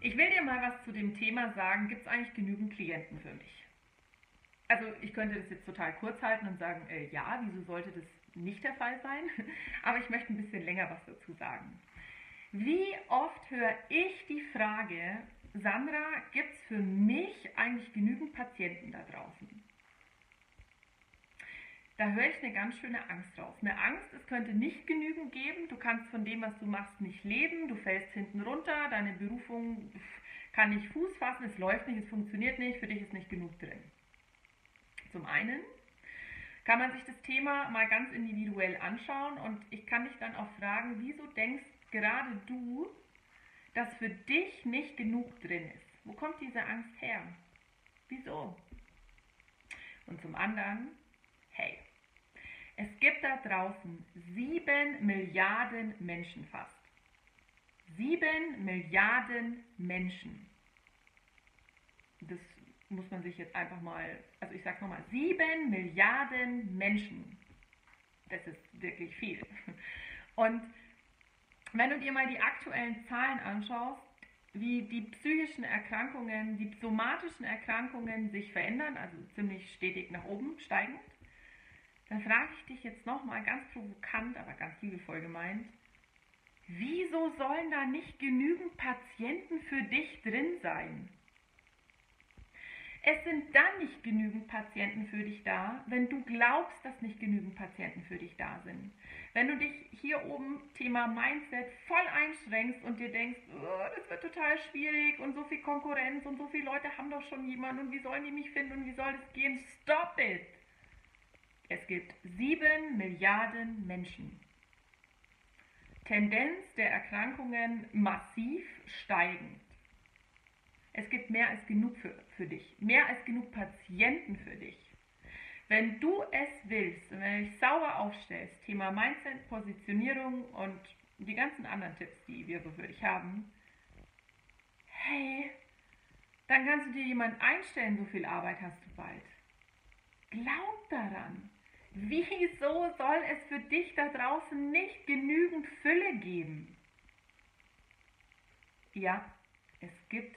Ich will dir mal was zu dem Thema sagen. Gibt es eigentlich genügend Klienten für mich? Also ich könnte das jetzt total kurz halten und sagen, äh, ja, wieso sollte das nicht der Fall sein? Aber ich möchte ein bisschen länger was dazu sagen. Wie oft höre ich die Frage, Sandra, gibt es für mich eigentlich genügend Patienten da draußen? Da höre ich eine ganz schöne Angst raus. Eine Angst, es könnte nicht genügend geben. Du kannst von dem, was du machst, nicht leben. Du fällst hinten runter. Deine Berufung kann nicht Fuß fassen. Es läuft nicht, es funktioniert nicht. Für dich ist nicht genug drin. Zum einen kann man sich das Thema mal ganz individuell anschauen und ich kann dich dann auch fragen, wieso denkst gerade du, dass für dich nicht genug drin ist? Wo kommt diese Angst her? Wieso? Und zum anderen, hey, da draußen sieben Milliarden Menschen fast. Sieben Milliarden Menschen. Das muss man sich jetzt einfach mal, also ich sage nochmal, sieben Milliarden Menschen. Das ist wirklich viel. Und wenn du dir mal die aktuellen Zahlen anschaust, wie die psychischen Erkrankungen, die somatischen Erkrankungen sich verändern, also ziemlich stetig nach oben steigend, dann frage ich dich jetzt nochmal ganz provokant, aber ganz liebevoll gemeint, wieso sollen da nicht genügend Patienten für dich drin sein? Es sind dann nicht genügend Patienten für dich da, wenn du glaubst, dass nicht genügend Patienten für dich da sind. Wenn du dich hier oben Thema Mindset voll einschränkst und dir denkst, oh, das wird total schwierig und so viel Konkurrenz und so viele Leute haben doch schon jemanden und wie sollen die mich finden und wie soll das gehen? Stop it! Es gibt sieben Milliarden Menschen. Tendenz der Erkrankungen massiv steigend. Es gibt mehr als genug für, für dich, mehr als genug Patienten für dich. Wenn du es willst und wenn du dich sauber aufstellst, Thema Mindset, Positionierung und die ganzen anderen Tipps, die wir so für dich haben, hey, dann kannst du dir jemanden einstellen, so viel Arbeit hast du bald. Glaub daran. Wieso soll es für dich da draußen nicht genügend Fülle geben? Ja, es gibt